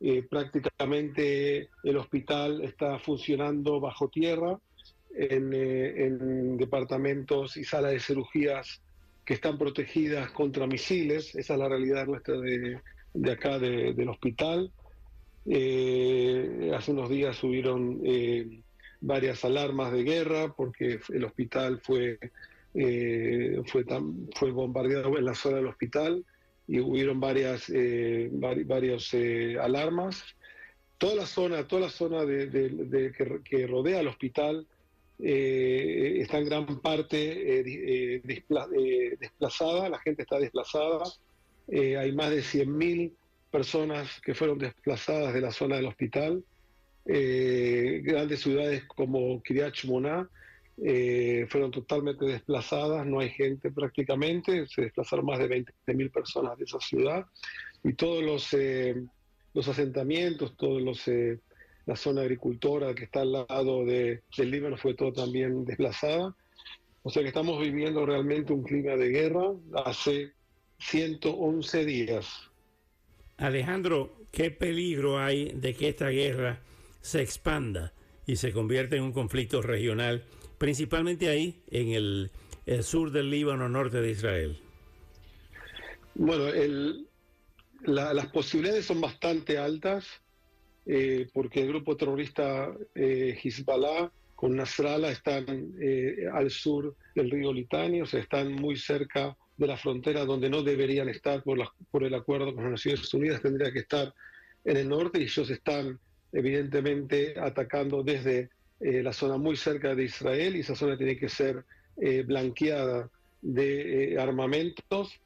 eh, prácticamente el hospital está funcionando bajo tierra en, eh, departamentos y salas de cirugías que están protegidas contra misiles. Esa es la realidad nuestra de, acá del hospital. Eh, hace unos días subieron varias alarmas de guerra porque el hospital fue, fue, fue bombardeado en la zona del hospital y hubieron varias, eh, varias eh, alarmas. Toda la zona, toda la zona de, que, rodea el hospital eh, está en gran parte desplazada, la gente está desplazada. hay más de 100.000 personas que fueron desplazadas de la zona del hospital. grandes ciudades como Kiryat Shmona eh, fueron totalmente desplazadas, no hay gente prácticamente, se desplazaron más de 20.000 personas de esa ciudad y todos los, eh, los asentamientos, todos los, eh, la zona agricultora que está al lado de, del Líbano fue todo también desplazada. O sea que estamos viviendo realmente un clima de guerra hace 111 días. Alejandro, ¿qué peligro hay de que esta guerra se expanda y se convierta en un conflicto regional principalmente ahí, en el, sur del Líbano, norte de Israel? Bueno, las posibilidades son bastante altas eh, porque el grupo terrorista eh, Hezbollah con Nasrallah están eh, al sur del río Litani, o sea, están muy cerca de la frontera donde no deberían estar por, por el acuerdo con las Naciones Unidas, tendría que estar en el norte y ellos están evidentemente atacando desde eh, la zona muy cerca de Israel y esa zona tiene que ser eh, blanqueada de eh, armamentos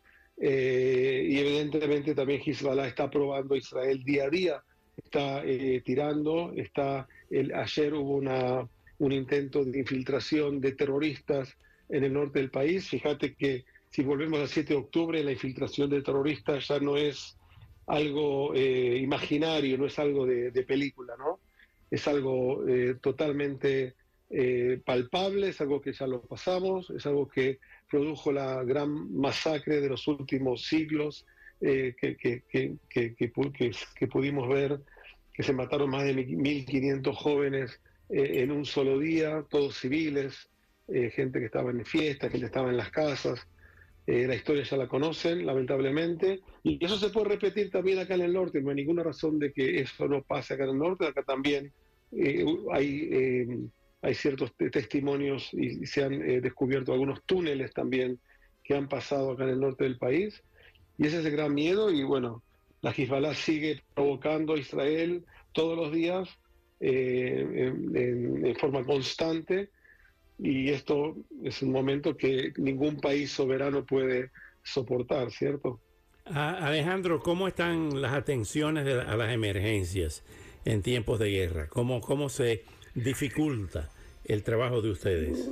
y evidentemente también Hezbollah está probando Israel día a día, está tirando, está ayer hubo una, un intento de infiltración de terroristas en el norte del país, fíjate que si volvemos al 7 de octubre la infiltración de terroristas ya no es algo imaginario, no es algo de, película. Es algo eh, totalmente eh, palpable, es algo que ya lo pasamos, es algo que produjo la gran masacre de los últimos siglos eh, que, que, que, que, pudimos ver, que se mataron más de 1.500 jóvenes en un solo día, todos civiles, gente que estaba en fiestas, gente que estaba en las casas. La historia ya la conocen, lamentablemente, y eso se puede repetir también acá en el norte, no hay ninguna razón de que eso no pase acá en el norte, acá también eh, hay, eh, hay ciertos testimonios y se han eh, descubierto algunos túneles también que han pasado acá en el norte del país. Y ese es el gran miedo. Y bueno, la Hezbollah sigue provocando a Israel todos los días en, forma constante y esto es un momento que ningún país soberano puede soportar, ¿cierto? Alejandro, ¿cómo están las atenciones a las emergencias? en tiempos de guerra? ¿Cómo, cómo se dificulta el trabajo de ustedes?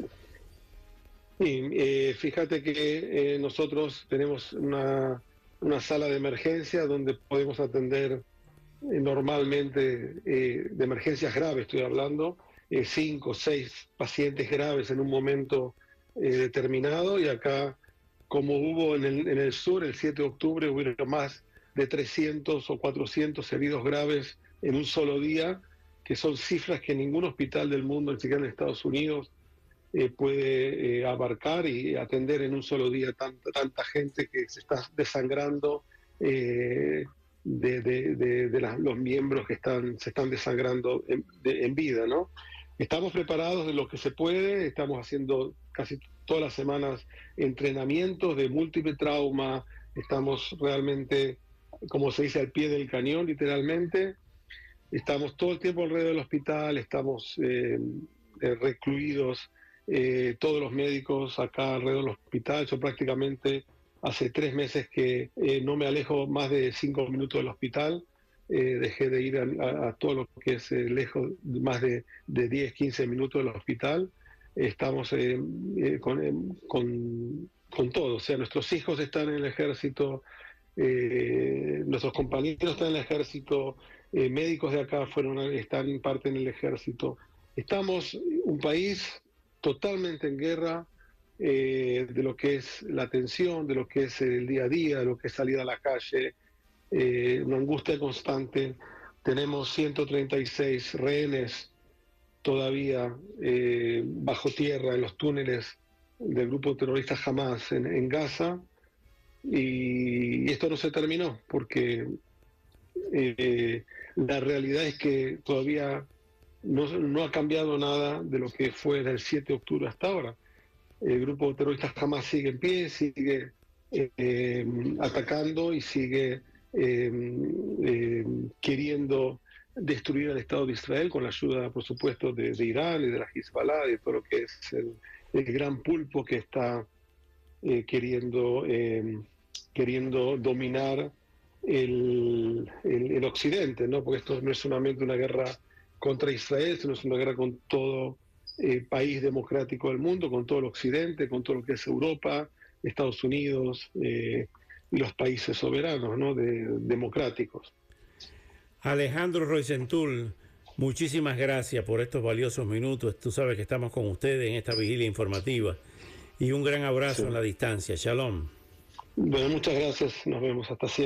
Sí, eh, fíjate que eh, nosotros tenemos una, una, sala de emergencia donde podemos atender eh, normalmente de emergencias graves, estoy hablando, cinco o seis pacientes graves en un momento determinado y acá, como hubo en el, en el sur el 7 de octubre, hubo más de 300 o 400 heridos graves en un solo día, que son cifras que ningún hospital del mundo, ni siquiera en Estados Unidos, eh, puede eh, abarcar y atender en un solo día tanta, tanta gente que se está desangrando eh, de, los miembros que están, se están desangrando en, vida, ¿no? Estamos preparados de lo que se puede, estamos haciendo casi todas las semanas entrenamientos de múltiple trauma, estamos realmente, como se dice, al pie del cañón, literalmente, Estamos todo el tiempo alrededor del hospital, estamos eh, eh, recluidos, eh, todos los médicos acá alrededor del hospital. Yo prácticamente hace tres meses que no me alejo más de cinco minutos del hospital. Dejé de ir a, todo lo que es lejos, más de, de, 10, 15 minutos del hospital. Estamos con, con, con todo, o sea, nuestros hijos están en el ejército, nuestros compañeros están en el ejército, médicos de acá fueron están parte en el ejército. Estamos un país totalmente en guerra eh, de lo que es la tensión, de lo que es el día a día, de lo que es salir a la calle, eh, una angustia constante. Tenemos 136 rehenes todavía eh, bajo tierra en los túneles del grupo terrorista Hamas en, Gaza. Y, esto no se terminó porque la realidad es que todavía no, ha cambiado nada de lo que fue del 7 de octubre hasta ahora. El grupo terrorista jamás sigue en pie, sigue eh, atacando y sigue eh, eh, queriendo destruir al Estado de Israel con la ayuda, por supuesto, de, Irán y de la Hezbollah, de todo lo que es el, gran pulpo que está queriendo, queriendo dominar el, el, occidente, ¿no? porque esto no es solamente una guerra contra Israel, sino es una guerra con todo eh, país democrático del mundo, con todo el occidente, con todo lo que es Europa, Estados Unidos eh, los países soberanos, ¿no? De, democráticos. Alejandro Roisentul, muchísimas gracias por estos valiosos minutos. Tú sabes que estamos con ustedes en esta vigilia informativa. Y un gran abrazo en la distancia. Shalom. Bueno, muchas gracias. Nos vemos hasta siempre.